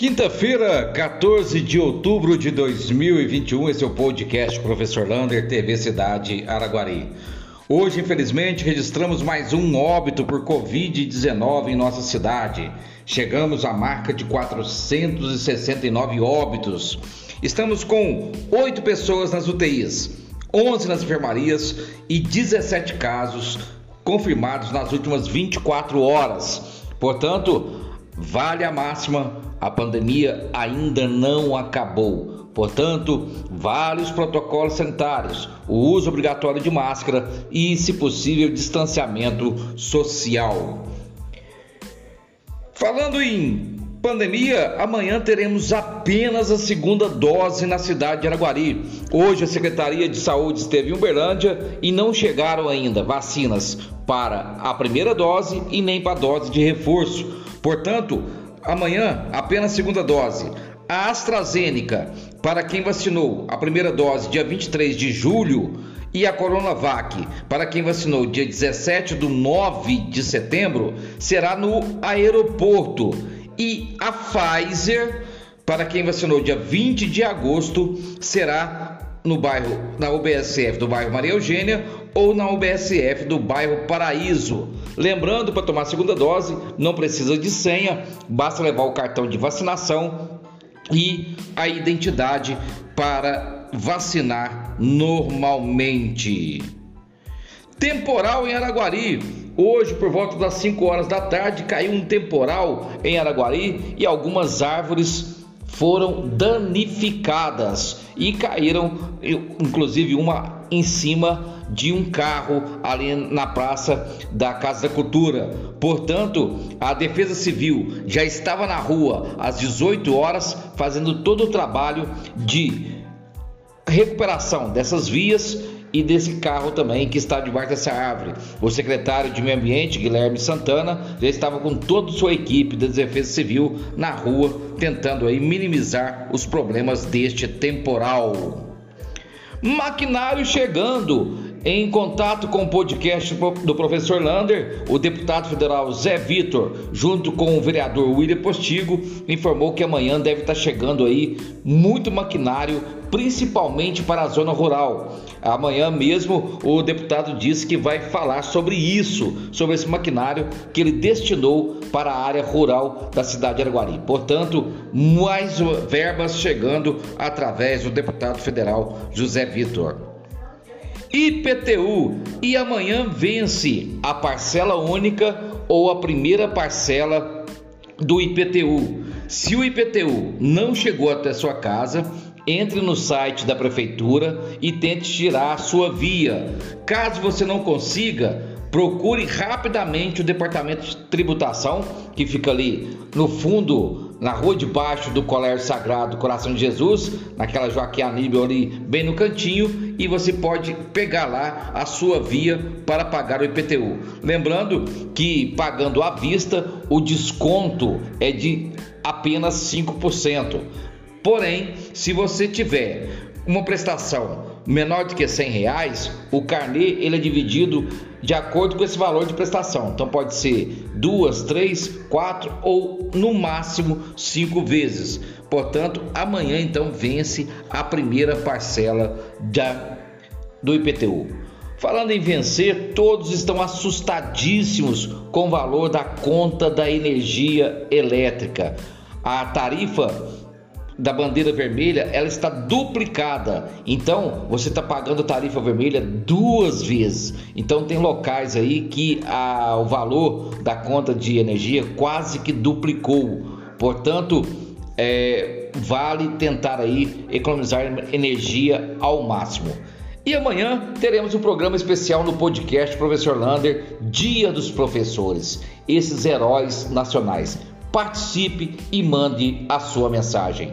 Quinta-feira, 14 de outubro de 2021, esse é o podcast Professor Lander, TV Cidade Araguari. Hoje, infelizmente, registramos mais um óbito por Covid-19 em nossa cidade. Chegamos à marca de 469 óbitos. Estamos com 8 pessoas nas UTIs, 11 nas enfermarias e 17 casos confirmados nas últimas 24 horas. Portanto, vale a máxima a pandemia ainda não acabou. Portanto, vários protocolos sanitários, o uso obrigatório de máscara e, se possível, distanciamento social. Falando em pandemia, amanhã teremos apenas a segunda dose na cidade de Araguari. Hoje a Secretaria de Saúde esteve em Uberlândia e não chegaram ainda vacinas para a primeira dose e nem para a dose de reforço. Portanto, Amanhã, apenas segunda dose. A AstraZeneca, para quem vacinou a primeira dose dia 23 de julho, e a Coronavac, para quem vacinou dia 17 do 9 de setembro, será no aeroporto. E a Pfizer, para quem vacinou dia 20 de agosto, será no bairro, na UBSF do bairro Maria Eugênia ou na UBSF do bairro Paraíso. Lembrando, para tomar a segunda dose, não precisa de senha, basta levar o cartão de vacinação e a identidade para vacinar normalmente. Temporal em Araguari. Hoje, por volta das 5 horas da tarde, caiu um temporal em Araguari e algumas árvores foram danificadas e caíram, inclusive uma em cima de um carro ali na praça da Casa da Cultura. Portanto, a Defesa Civil já estava na rua às 18 horas fazendo todo o trabalho de recuperação dessas vias e desse carro também que está debaixo dessa árvore. O secretário de Meio Ambiente, Guilherme Santana, já estava com toda sua equipe da Defesa Civil na rua, tentando aí minimizar os problemas deste temporal. Maquinário chegando. Em contato com o podcast do professor Lander, o deputado federal Zé Vitor, junto com o vereador William Postigo, informou que amanhã deve estar chegando aí muito maquinário, principalmente para a zona rural. Amanhã mesmo o deputado disse que vai falar sobre isso, sobre esse maquinário que ele destinou para a área rural da cidade de Araguari. Portanto, mais verbas chegando através do deputado federal José Vitor. IPTU e amanhã vence a parcela única ou a primeira parcela do IPTU. Se o IPTU não chegou até sua casa, entre no site da prefeitura e tente tirar a sua via. Caso você não consiga, procure rapidamente o departamento de tributação que fica ali no fundo na rua de baixo do Colégio Sagrado Coração de Jesus, naquela Joaquim Aníbal ali, bem no cantinho, e você pode pegar lá a sua via para pagar o IPTU. Lembrando que pagando à vista, o desconto é de apenas 5%. Porém, se você tiver uma prestação menor do que 100 reais, o carnê ele é dividido de acordo com esse valor de prestação. Então pode ser duas, três, quatro ou no máximo cinco vezes. Portanto, amanhã então vence a primeira parcela da, do IPTU. Falando em vencer, todos estão assustadíssimos com o valor da conta da energia elétrica. A tarifa da bandeira vermelha, ela está duplicada. Então, você está pagando tarifa vermelha duas vezes. Então, tem locais aí que a, o valor da conta de energia quase que duplicou. Portanto, é, vale tentar aí economizar energia ao máximo. E amanhã teremos um programa especial no podcast Professor Lander, Dia dos Professores, esses heróis nacionais. Participe e mande a sua mensagem.